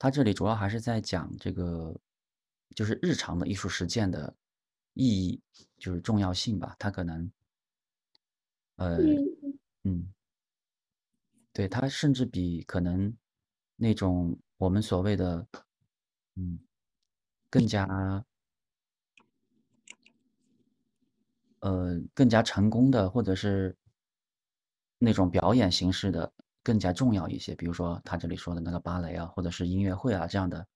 他这里主要还是在讲这个，就是日常的艺术实践的意义，就是重要性吧。他可能，呃，嗯嗯，对，他甚至比可能那种我们所谓的，嗯，更加呃更加成功的，或者是那种表演形式的更加重要一些。比如说他这里说的那个芭蕾啊，或者是音乐会啊这样的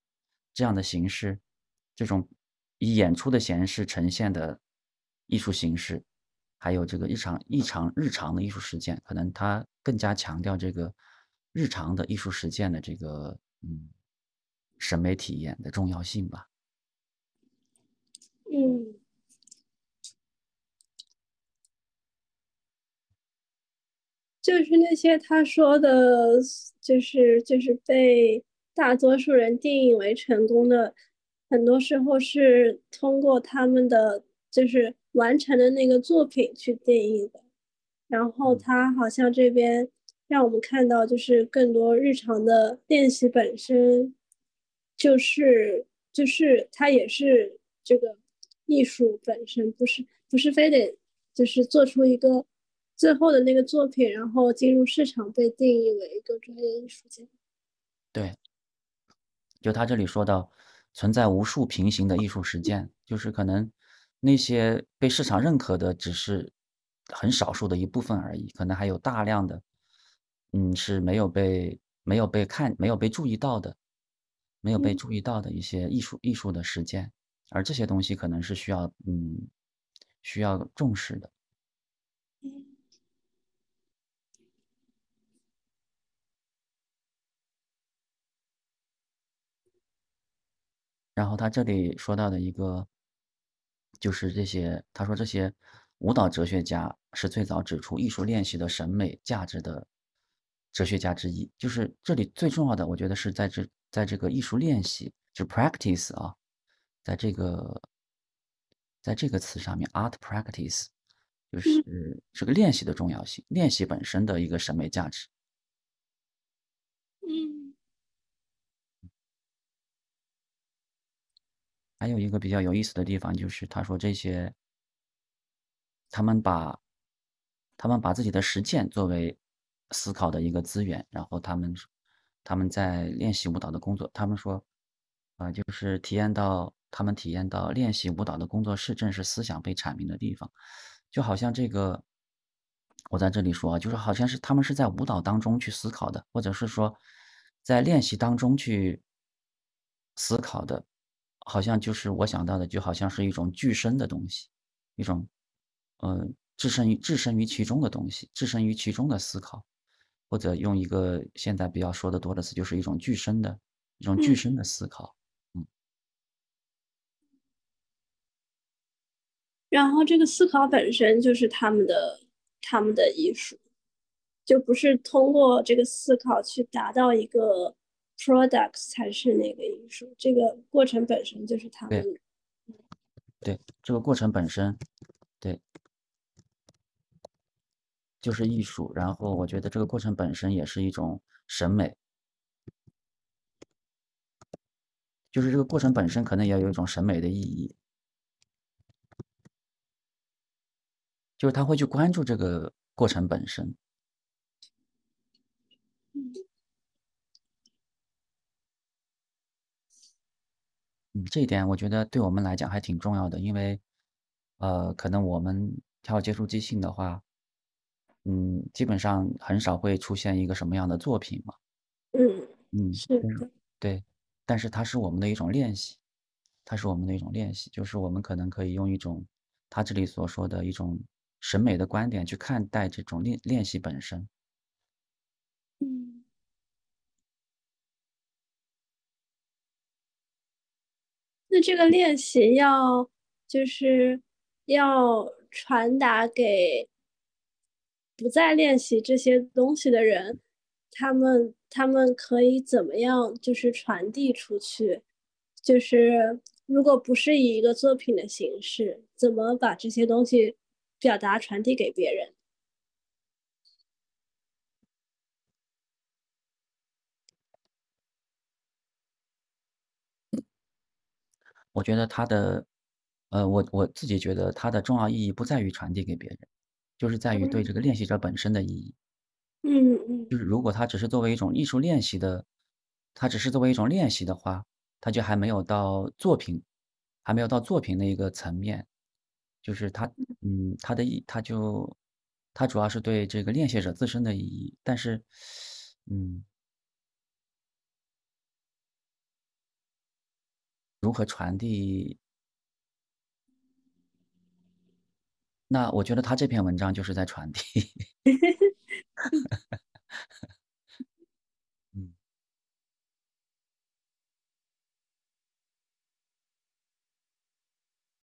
这样的形式，这种以演出的形式呈现的艺术形式，还有这个日常日常日常的艺术实践，可能他更加强调这个日常的艺术实践的这个嗯审美体验的重要性吧。嗯。就是那些他说的，就是就是被大多数人定义为成功的，很多时候是通过他们的就是完成的那个作品去定义的。然后他好像这边让我们看到，就是更多日常的练习本身，就是就是它也是这个艺术本身，不是不是非得就是做出一个。最后的那个作品，然后进入市场，被定义为一个专业艺术家。对，就他这里说到，存在无数平行的艺术实践，就是可能那些被市场认可的只是很少数的一部分而已，可能还有大量的，嗯，是没有被没有被看没有被注意到的，没有被注意到的一些艺术艺术的实践，而这些东西可能是需要嗯需要重视的。然后他这里说到的一个，就是这些，他说这些舞蹈哲学家是最早指出艺术练习的审美价值的哲学家之一。就是这里最重要的，我觉得是在这，在这个艺术练习，就 practice 啊，在这个，在这个词上面，art practice，就是这个练习的重要性，练习本身的一个审美价值。还有一个比较有意思的地方，就是他说这些，他们把，他们把自己的实践作为思考的一个资源，然后他们，他们在练习舞蹈的工作，他们说，啊，就是体验到，他们体验到练习舞蹈的工作室正是思想被阐明的地方，就好像这个，我在这里说，就是好像是他们是在舞蹈当中去思考的，或者是说，在练习当中去思考的。好像就是我想到的，就好像是一种具身的东西，一种，呃，置身于置身于其中的东西，置身于其中的思考，或者用一个现在比较说的多的词，就是一种具身的，一种具身的思考，嗯。然后这个思考本身就是他们的他们的艺术，就不是通过这个思考去达到一个。Products 才是那个艺术，这个过程本身就是他们。对，对，这个过程本身，对，就是艺术。然后我觉得这个过程本身也是一种审美，就是这个过程本身可能也有一种审美的意义，就是他会去关注这个过程本身。嗯，这一点我觉得对我们来讲还挺重要的，因为，呃，可能我们跳接触即兴的话，嗯，基本上很少会出现一个什么样的作品嘛。嗯嗯，是的，对，但是它是我们的一种练习，它是我们的一种练习，就是我们可能可以用一种他这里所说的一种审美的观点去看待这种练练习本身。那这个练习要就是要传达给不再练习这些东西的人，他们他们可以怎么样就是传递出去？就是如果不是以一个作品的形式，怎么把这些东西表达传递给别人？我觉得它的呃，我我自己觉得它的重要意义不在于传递给别人，就是在于对嗯。这个练习者本身的意义。嗯嗯。就是如果它只是作为一种艺术练习的它只是作为一种练习的话，它就还没有到作品还没有到作品的一个层面。就是它嗯。嗯，它的意它就它主要是对这个练习者自身的意义，但是嗯。如何传递那我觉得他这篇文章就是在传递。